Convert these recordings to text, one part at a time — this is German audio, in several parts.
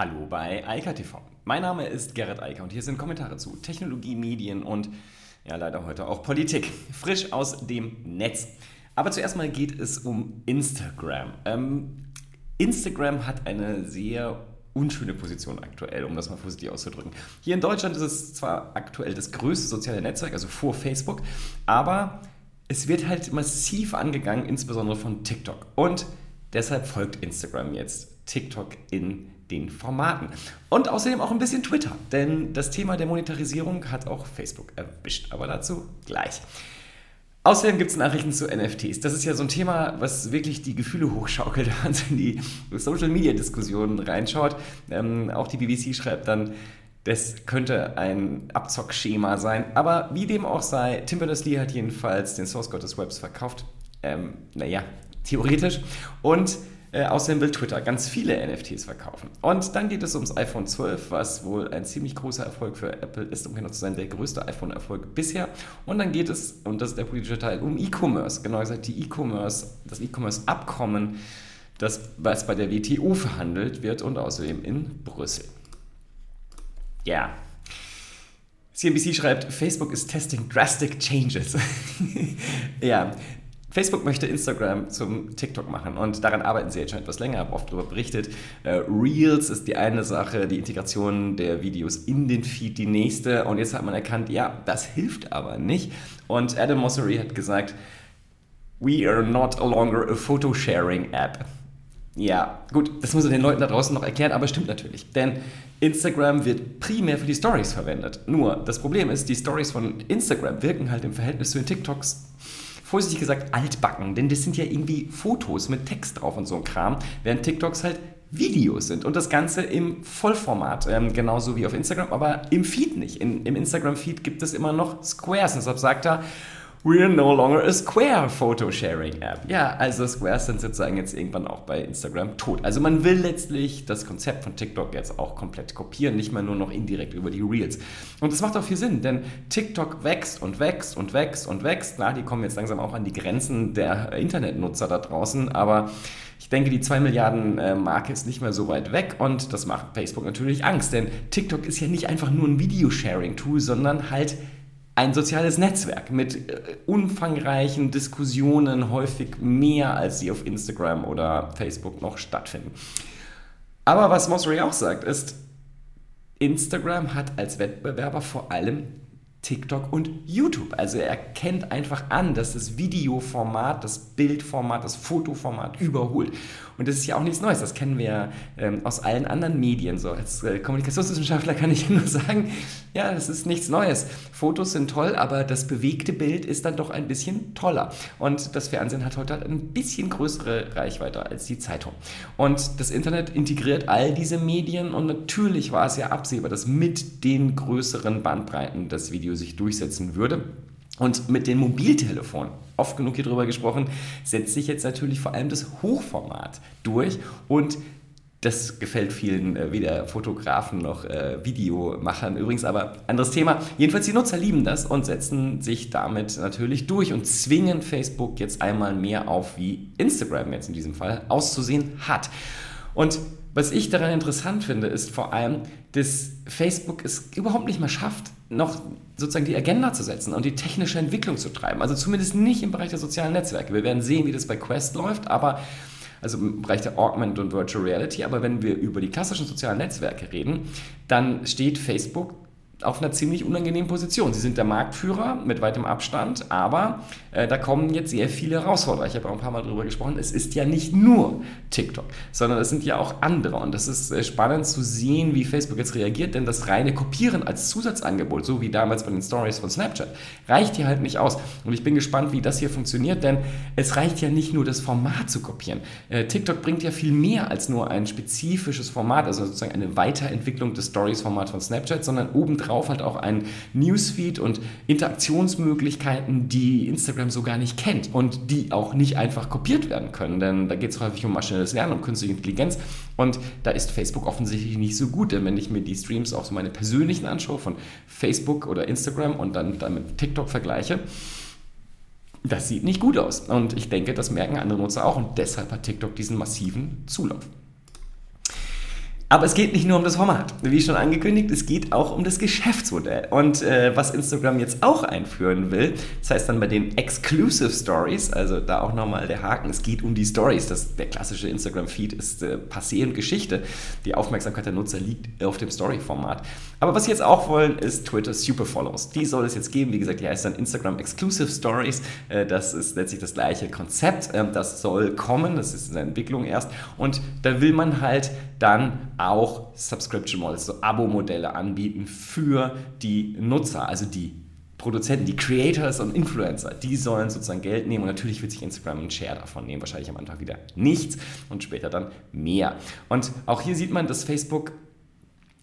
Hallo bei Eika TV. Mein Name ist Gerrit Eiker und hier sind Kommentare zu Technologie, Medien und ja leider heute auch Politik. Frisch aus dem Netz. Aber zuerst mal geht es um Instagram. Ähm, Instagram hat eine sehr unschöne Position aktuell, um das mal positiv auszudrücken. Hier in Deutschland ist es zwar aktuell das größte soziale Netzwerk, also vor Facebook, aber es wird halt massiv angegangen, insbesondere von TikTok. Und deshalb folgt Instagram jetzt TikTok in den Formaten. Und außerdem auch ein bisschen Twitter, denn das Thema der Monetarisierung hat auch Facebook erwischt, aber dazu gleich. Außerdem gibt es Nachrichten zu NFTs. Das ist ja so ein Thema, was wirklich die Gefühle hochschaukelt, wenn man in die Social-Media-Diskussionen reinschaut. Ähm, auch die BBC schreibt dann, das könnte ein Abzockschema sein. Aber wie dem auch sei, Tim Berners-Lee hat jedenfalls den Source Code des Webs verkauft. Ähm, naja, theoretisch. Und äh, außerdem will Twitter ganz viele NFTs verkaufen. Und dann geht es ums iPhone 12, was wohl ein ziemlich großer Erfolg für Apple ist, um genau zu sein, der größte iPhone-Erfolg bisher. Und dann geht es, und das ist der politische Teil, um E-Commerce. Genau gesagt, die E-Commerce, das E-Commerce-Abkommen, das was bei der WTO verhandelt wird und außerdem in Brüssel. Ja. CNBC schreibt, Facebook is testing drastic changes. ja, Facebook möchte Instagram zum TikTok machen und daran arbeiten sie jetzt schon etwas länger, habe oft darüber berichtet. Uh, Reels ist die eine Sache, die Integration der Videos in den Feed die nächste und jetzt hat man erkannt, ja, das hilft aber nicht. Und Adam Mosseri hat gesagt, we are not longer a photo-sharing app. Ja, gut, das muss man den Leuten da draußen noch erklären, aber stimmt natürlich. Denn Instagram wird primär für die Stories verwendet. Nur, das Problem ist, die Stories von Instagram wirken halt im Verhältnis zu den TikToks vorsichtig gesagt altbacken, denn das sind ja irgendwie Fotos mit Text drauf und so ein Kram, während TikToks halt Videos sind und das Ganze im Vollformat, ähm, genauso wie auf Instagram, aber im Feed nicht. In, Im Instagram-Feed gibt es immer noch Squares, deshalb sagt er, We're no longer a Square Photo Sharing App. Ja, also Squares sind sozusagen jetzt irgendwann auch bei Instagram tot. Also man will letztlich das Konzept von TikTok jetzt auch komplett kopieren, nicht mehr nur noch indirekt über die Reels. Und das macht auch viel Sinn, denn TikTok wächst und wächst und wächst und wächst. Na, die kommen jetzt langsam auch an die Grenzen der Internetnutzer da draußen, aber ich denke, die 2 Milliarden äh, Marke ist nicht mehr so weit weg und das macht Facebook natürlich Angst, denn TikTok ist ja nicht einfach nur ein Videosharing-Tool, sondern halt ein soziales Netzwerk mit äh, umfangreichen Diskussionen, häufig mehr als sie auf Instagram oder Facebook noch stattfinden. Aber was Mossery auch sagt, ist, Instagram hat als Wettbewerber vor allem TikTok und YouTube. Also er erkennt einfach an, dass das Videoformat, das Bildformat, das Fotoformat überholt. Und das ist ja auch nichts Neues. Das kennen wir ja ähm, aus allen anderen Medien. So als äh, Kommunikationswissenschaftler kann ich nur sagen, ja, das ist nichts Neues. Fotos sind toll, aber das bewegte Bild ist dann doch ein bisschen toller. Und das Fernsehen hat heute ein bisschen größere Reichweite als die Zeitung. Und das Internet integriert all diese Medien und natürlich war es ja absehbar, dass mit den größeren Bandbreiten das Video sich durchsetzen würde. Und mit den Mobiltelefonen, oft genug hier drüber gesprochen, setzt sich jetzt natürlich vor allem das Hochformat durch und das gefällt vielen, äh, weder Fotografen noch äh, Videomachern übrigens, aber anderes Thema. Jedenfalls die Nutzer lieben das und setzen sich damit natürlich durch und zwingen Facebook jetzt einmal mehr auf, wie Instagram jetzt in diesem Fall auszusehen hat. Und was ich daran interessant finde, ist vor allem, dass Facebook es überhaupt nicht mehr schafft, noch sozusagen die Agenda zu setzen und die technische Entwicklung zu treiben. Also zumindest nicht im Bereich der sozialen Netzwerke. Wir werden sehen, wie das bei Quest läuft, aber also im Bereich der Augmented und Virtual Reality. Aber wenn wir über die klassischen sozialen Netzwerke reden, dann steht Facebook auf einer ziemlich unangenehmen Position. Sie sind der Marktführer mit weitem Abstand, aber äh, da kommen jetzt sehr viele Herausforderungen. Ich habe auch ein paar Mal darüber gesprochen. Es ist ja nicht nur TikTok, sondern es sind ja auch andere. Und das ist äh, spannend zu sehen, wie Facebook jetzt reagiert, denn das reine Kopieren als Zusatzangebot, so wie damals bei den Stories von Snapchat, reicht hier halt nicht aus. Und ich bin gespannt, wie das hier funktioniert, denn es reicht ja nicht nur das Format zu kopieren. Äh, TikTok bringt ja viel mehr als nur ein spezifisches Format, also sozusagen eine Weiterentwicklung des Stories-Formats von Snapchat, sondern obendrauf drauf halt auch ein Newsfeed und Interaktionsmöglichkeiten, die Instagram so gar nicht kennt und die auch nicht einfach kopiert werden können, denn da geht es häufig um maschinelles Lernen, um künstliche Intelligenz und da ist Facebook offensichtlich nicht so gut, denn wenn ich mir die Streams auch so meine persönlichen anschaue von Facebook oder Instagram und dann, dann mit TikTok vergleiche, das sieht nicht gut aus. Und ich denke, das merken andere Nutzer auch und deshalb hat TikTok diesen massiven Zulauf. Aber es geht nicht nur um das Format. Wie schon angekündigt, es geht auch um das Geschäftsmodell. Und äh, was Instagram jetzt auch einführen will, das heißt dann bei den Exclusive Stories, also da auch nochmal der Haken, es geht um die Stories. Das, der klassische Instagram-Feed ist äh, passé und Geschichte. Die Aufmerksamkeit der Nutzer liegt auf dem Story-Format. Aber was sie jetzt auch wollen, ist Twitter Super Follows. Die soll es jetzt geben. Wie gesagt, die heißt dann Instagram Exclusive Stories. Äh, das ist letztlich das gleiche Konzept. Ähm, das soll kommen. Das ist in der Entwicklung erst. Und da will man halt dann auch Subscription Models, so Abo-Modelle anbieten für die Nutzer, also die Produzenten, die Creators und Influencer, die sollen sozusagen Geld nehmen und natürlich wird sich Instagram einen Share davon nehmen, wahrscheinlich am Anfang wieder nichts und später dann mehr. Und auch hier sieht man, dass Facebook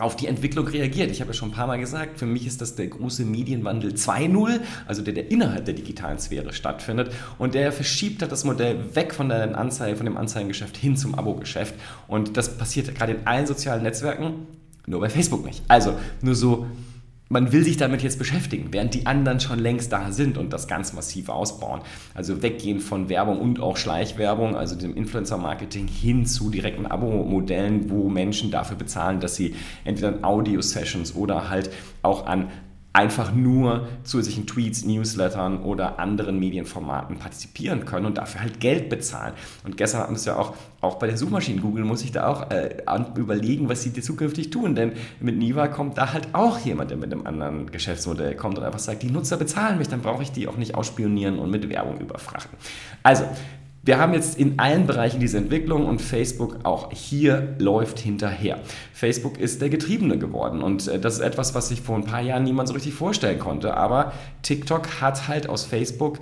auf die Entwicklung reagiert. Ich habe ja schon ein paar Mal gesagt, für mich ist das der große Medienwandel 2.0, also der, der innerhalb der digitalen Sphäre stattfindet. Und der verschiebt hat das Modell weg von, der Anzeige, von dem Anzeigengeschäft hin zum Abo-Geschäft. Und das passiert gerade in allen sozialen Netzwerken, nur bei Facebook nicht. Also nur so man will sich damit jetzt beschäftigen, während die anderen schon längst da sind und das ganz massiv ausbauen. Also weggehen von Werbung und auch Schleichwerbung, also dem Influencer-Marketing, hin zu direkten Abo-Modellen, wo Menschen dafür bezahlen, dass sie entweder an Audio-Sessions oder halt auch an einfach nur zusätzlichen Tweets, Newslettern oder anderen Medienformaten partizipieren können und dafür halt Geld bezahlen. Und gestern hatten wir es ja auch, auch bei den Suchmaschinen Google, muss ich da auch äh, überlegen, was sie zukünftig tun. Denn mit Niva kommt da halt auch jemand, der mit einem anderen Geschäftsmodell kommt und einfach sagt, die Nutzer bezahlen mich, dann brauche ich die auch nicht ausspionieren und mit Werbung überfrachten. Also, wir haben jetzt in allen Bereichen diese Entwicklung und Facebook auch hier läuft hinterher. Facebook ist der Getriebene geworden und äh, das ist etwas, was sich vor ein paar Jahren niemand so richtig vorstellen konnte. Aber TikTok hat halt aus Facebook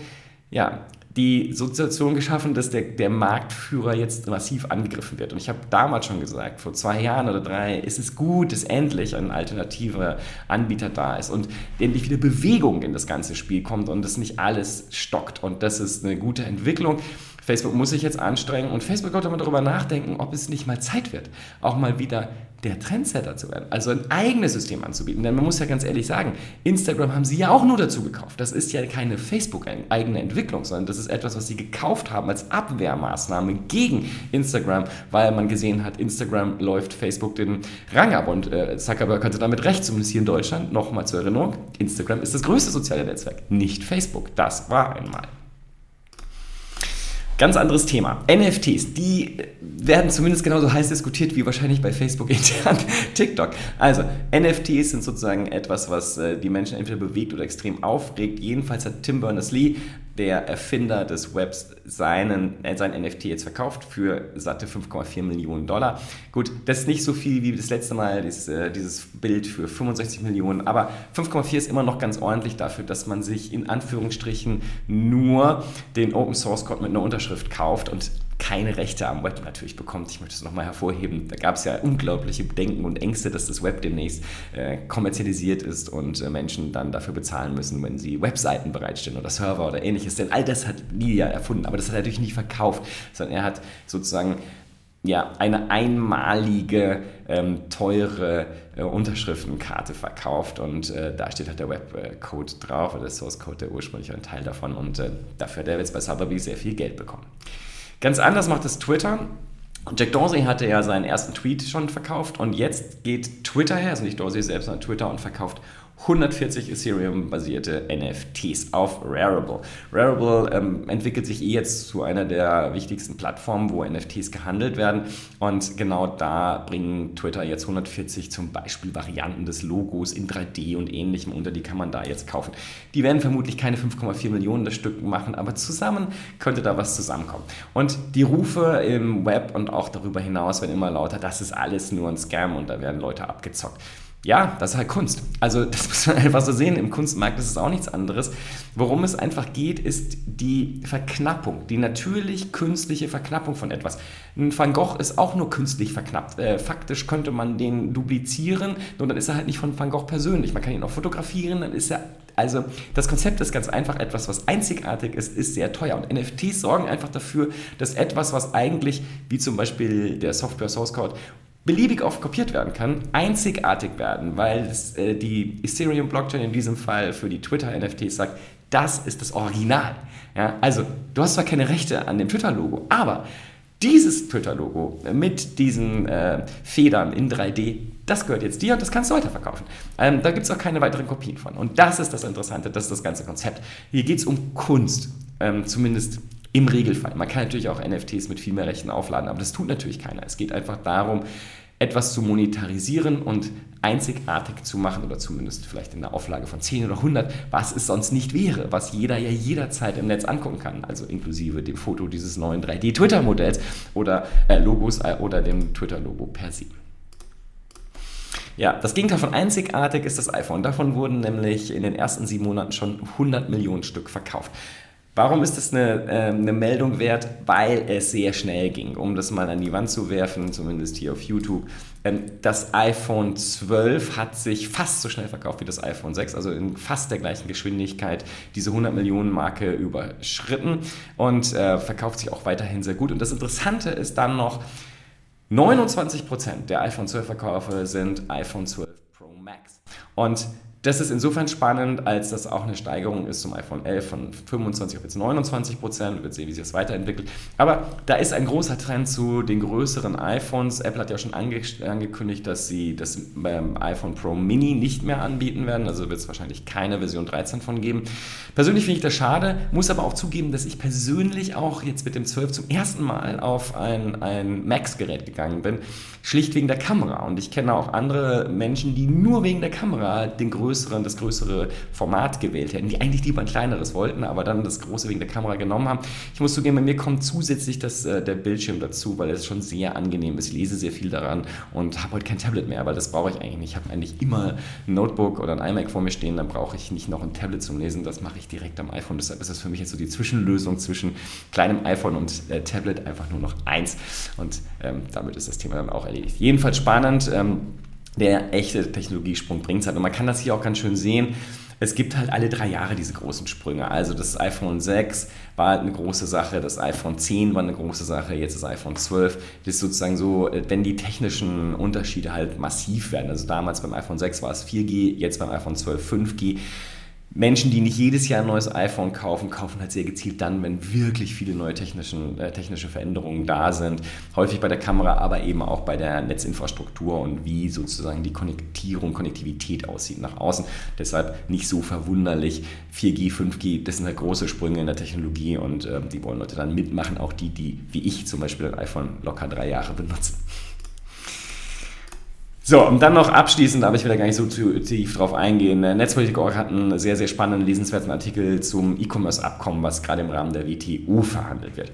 ja, die Situation geschaffen, dass der, der Marktführer jetzt massiv angegriffen wird. Und ich habe damals schon gesagt, vor zwei Jahren oder drei, ist es gut, dass endlich ein alternativer Anbieter da ist und endlich wieder Bewegung in das ganze Spiel kommt und es nicht alles stockt. Und das ist eine gute Entwicklung. Facebook muss sich jetzt anstrengen und Facebook sollte mal darüber nachdenken, ob es nicht mal Zeit wird, auch mal wieder der Trendsetter zu werden, also ein eigenes System anzubieten. Denn man muss ja ganz ehrlich sagen, Instagram haben sie ja auch nur dazu gekauft. Das ist ja keine Facebook-eigene Entwicklung, sondern das ist etwas, was sie gekauft haben als Abwehrmaßnahme gegen Instagram, weil man gesehen hat, Instagram läuft Facebook den Rang ab und äh, Zuckerberg hatte damit recht, zumindest hier in Deutschland. Nochmal zur Erinnerung, Instagram ist das größte soziale Netzwerk, nicht Facebook. Das war einmal. Ganz anderes Thema. NFTs, die werden zumindest genauso heiß diskutiert wie wahrscheinlich bei Facebook intern TikTok. Also, NFTs sind sozusagen etwas, was äh, die Menschen entweder bewegt oder extrem aufregt. Jedenfalls hat Tim Berners-Lee der Erfinder des Webs seinen, äh, sein NFT jetzt verkauft für satte 5,4 Millionen Dollar. Gut, das ist nicht so viel wie das letzte Mal, dieses, äh, dieses Bild für 65 Millionen, aber 5,4 ist immer noch ganz ordentlich dafür, dass man sich in Anführungsstrichen nur den Open Source Code mit einer Unterschrift kauft und keine Rechte am Web natürlich bekommt. Ich möchte es nochmal hervorheben. Da gab es ja unglaubliche Bedenken und Ängste, dass das Web demnächst äh, kommerzialisiert ist und äh, Menschen dann dafür bezahlen müssen, wenn sie Webseiten bereitstellen oder Server oder ähnliches. Denn all das hat Lydia erfunden, aber das hat er natürlich nicht verkauft, sondern er hat sozusagen ja, eine einmalige, ähm, teure äh, Unterschriftenkarte verkauft und äh, da steht halt der Webcode drauf oder der Source Code, der ursprüngliche Teil davon und äh, dafür hat er jetzt bei Sotheby's sehr viel Geld bekommen. Ganz anders macht es Twitter. Jack Dorsey hatte ja seinen ersten Tweet schon verkauft und jetzt geht Twitter her, also nicht Dorsey selbst, sondern Twitter und verkauft 140 Ethereum-basierte NFTs auf Rarible. Rarible ähm, entwickelt sich eh jetzt zu einer der wichtigsten Plattformen, wo NFTs gehandelt werden. Und genau da bringen Twitter jetzt 140 zum Beispiel Varianten des Logos in 3D und ähnlichem unter. Die kann man da jetzt kaufen. Die werden vermutlich keine 5,4 Millionen das Stück machen, aber zusammen könnte da was zusammenkommen. Und die Rufe im Web und auch darüber hinaus werden immer lauter, das ist alles nur ein Scam und da werden Leute abgezockt ja, das ist halt Kunst. Also das muss man einfach so sehen. Im Kunstmarkt ist es auch nichts anderes. Worum es einfach geht, ist die Verknappung, die natürlich künstliche Verknappung von etwas. Ein Van Gogh ist auch nur künstlich verknappt. Äh, faktisch könnte man den duplizieren, nur dann ist er halt nicht von Van Gogh persönlich. Man kann ihn auch fotografieren, dann ist er also das Konzept ist ganz einfach etwas, was einzigartig ist, ist sehr teuer. Und NFTs sorgen einfach dafür, dass etwas, was eigentlich, wie zum Beispiel der Software Source Code, beliebig oft kopiert werden kann, einzigartig werden, weil es, äh, die Ethereum-Blockchain in diesem Fall für die Twitter-NFTs sagt, das ist das Original. Ja, also, du hast zwar keine Rechte an dem Twitter-Logo, aber dieses Twitter-Logo mit diesen äh, Federn in 3D, das gehört jetzt dir und das kannst du weiterverkaufen. Ähm, da gibt es auch keine weiteren Kopien von. Und das ist das Interessante, das ist das ganze Konzept. Hier geht es um Kunst, ähm, zumindest im Regelfall. Man kann natürlich auch NFTs mit viel mehr Rechten aufladen, aber das tut natürlich keiner. Es geht einfach darum, etwas zu monetarisieren und einzigartig zu machen oder zumindest vielleicht in der Auflage von 10 oder 100, was es sonst nicht wäre, was jeder ja jederzeit im Netz angucken kann, also inklusive dem Foto dieses neuen 3D-Twitter-Modells oder äh, Logos äh, oder dem Twitter-Logo per se. Ja, das Gegenteil von einzigartig ist das iPhone. Davon wurden nämlich in den ersten sieben Monaten schon 100 Millionen Stück verkauft. Warum ist das eine, äh, eine Meldung wert? Weil es sehr schnell ging, um das mal an die Wand zu werfen, zumindest hier auf YouTube. Ähm, das iPhone 12 hat sich fast so schnell verkauft wie das iPhone 6, also in fast der gleichen Geschwindigkeit diese 100 Millionen Marke überschritten und äh, verkauft sich auch weiterhin sehr gut. Und das Interessante ist dann noch, 29% der iPhone 12 Verkäufe sind iPhone 12 Pro Max. Und das ist insofern spannend, als das auch eine Steigerung ist zum iPhone 11 von 25 auf jetzt 29 Prozent. Wir sehen, wie sich das weiterentwickelt. Aber da ist ein großer Trend zu den größeren iPhones. Apple hat ja schon ange angekündigt, dass sie das ähm, iPhone Pro Mini nicht mehr anbieten werden. Also wird es wahrscheinlich keine Version 13 von geben. Persönlich finde ich das schade, muss aber auch zugeben, dass ich persönlich auch jetzt mit dem 12 zum ersten Mal auf ein, ein Max-Gerät gegangen bin. Schlicht wegen der Kamera. Und ich kenne auch andere Menschen, die nur wegen der Kamera den größeren größeren, das größere Format gewählt hätten, die eigentlich lieber ein kleineres wollten, aber dann das große wegen der Kamera genommen haben. Ich muss zugeben, bei mir kommt zusätzlich das, äh, der Bildschirm dazu, weil es schon sehr angenehm ist. Ich lese sehr viel daran und habe heute kein Tablet mehr, weil das brauche ich eigentlich nicht. Ich habe eigentlich immer ein Notebook oder ein iMac vor mir stehen, dann brauche ich nicht noch ein Tablet zum Lesen. Das mache ich direkt am iPhone. Deshalb ist das für mich jetzt so die Zwischenlösung zwischen kleinem iPhone und äh, Tablet einfach nur noch eins. Und ähm, damit ist das Thema dann auch erledigt. Jedenfalls spannend. Ähm, der echte Technologiesprung bringt es halt. Und man kann das hier auch ganz schön sehen. Es gibt halt alle drei Jahre diese großen Sprünge. Also das iPhone 6 war halt eine große Sache, das iPhone 10 war eine große Sache, jetzt das iPhone 12. Das ist sozusagen so, wenn die technischen Unterschiede halt massiv werden. Also damals beim iPhone 6 war es 4G, jetzt beim iPhone 12 5G Menschen, die nicht jedes Jahr ein neues iPhone kaufen, kaufen halt sehr gezielt dann, wenn wirklich viele neue technischen, äh, technische Veränderungen da sind. Häufig bei der Kamera, aber eben auch bei der Netzinfrastruktur und wie sozusagen die Konnektierung, Konnektivität aussieht nach außen. Deshalb nicht so verwunderlich. 4G, 5G, das sind halt große Sprünge in der Technologie und äh, die wollen Leute dann mitmachen. Auch die, die wie ich zum Beispiel ein iPhone locker drei Jahre benutzen. So, und dann noch abschließend, aber ich will da gar nicht so tief drauf eingehen. Netzpolitik.org hat einen sehr, sehr spannenden, lesenswerten Artikel zum E-Commerce-Abkommen, was gerade im Rahmen der WTO verhandelt wird.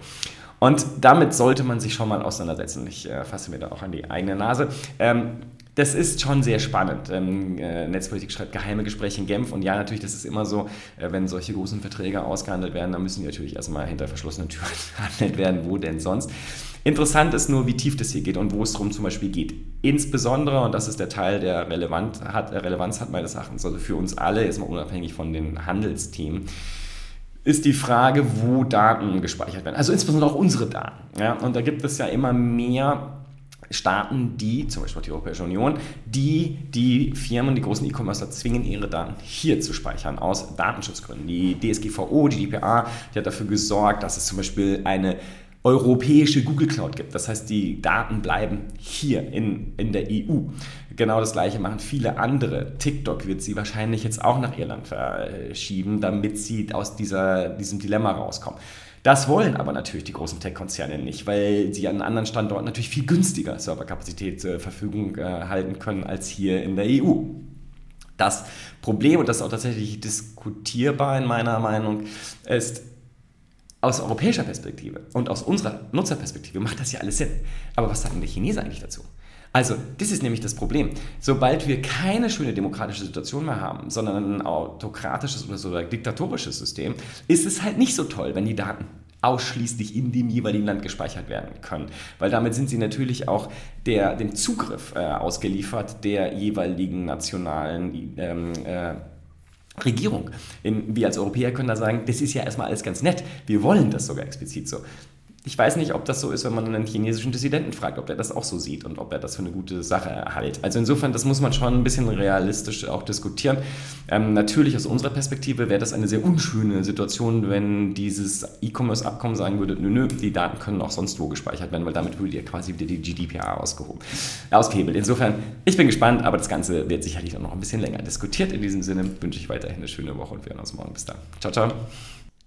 Und damit sollte man sich schon mal auseinandersetzen. Ich äh, fasse mir da auch an die eigene Nase. Ähm, das ist schon sehr spannend. Ähm, äh, Netzpolitik schreibt geheime Gespräche in Genf und ja, natürlich, das ist immer so, äh, wenn solche großen Verträge ausgehandelt werden, dann müssen die natürlich erstmal hinter verschlossenen Türen verhandelt werden, wo denn sonst. Interessant ist nur, wie tief das hier geht und wo es darum zum Beispiel geht. Insbesondere, und das ist der Teil, der relevant hat, Relevanz hat meines Erachtens, also für uns alle, jetzt mal unabhängig von den Handelsthemen, ist die Frage, wo Daten gespeichert werden. Also insbesondere auch unsere Daten. Ja? Und da gibt es ja immer mehr Staaten, die, zum Beispiel die Europäische Union, die die Firmen, die großen E-Commercer zwingen, ihre Daten hier zu speichern, aus Datenschutzgründen. Die DSGVO, die DPA, die hat dafür gesorgt, dass es zum Beispiel eine europäische Google Cloud gibt. Das heißt, die Daten bleiben hier in, in der EU. Genau das gleiche machen viele andere. TikTok wird sie wahrscheinlich jetzt auch nach Irland verschieben, damit sie aus dieser, diesem Dilemma rauskommen. Das wollen aber natürlich die großen Tech-Konzerne nicht, weil sie an anderen Standorten natürlich viel günstiger Serverkapazität zur Verfügung äh, halten können als hier in der EU. Das Problem, und das ist auch tatsächlich diskutierbar in meiner Meinung, ist, aus europäischer Perspektive und aus unserer Nutzerperspektive macht das ja alles Sinn. Aber was sagen die Chinesen eigentlich dazu? Also, das ist nämlich das Problem. Sobald wir keine schöne demokratische Situation mehr haben, sondern ein autokratisches oder sogar diktatorisches System, ist es halt nicht so toll, wenn die Daten ausschließlich in dem jeweiligen Land gespeichert werden können. Weil damit sind sie natürlich auch der, dem Zugriff äh, ausgeliefert der jeweiligen nationalen ähm, äh, Regierung. Wir als Europäer können da sagen, das ist ja erstmal alles ganz nett. Wir wollen das sogar explizit so. Ich weiß nicht, ob das so ist, wenn man einen chinesischen Dissidenten fragt, ob er das auch so sieht und ob er das für eine gute Sache hält. Also insofern, das muss man schon ein bisschen realistisch auch diskutieren. Ähm, natürlich aus unserer Perspektive wäre das eine sehr unschöne Situation, wenn dieses E-Commerce-Abkommen sagen würde, nö, nö, die Daten können auch sonst wo gespeichert werden, weil damit würde ja quasi wieder die GDPR ausgehoben, ausgehebelt. Insofern, ich bin gespannt, aber das Ganze wird sicherlich auch noch ein bisschen länger diskutiert. In diesem Sinne wünsche ich weiterhin eine schöne Woche und wir hören uns morgen. Bis dann. Ciao, ciao.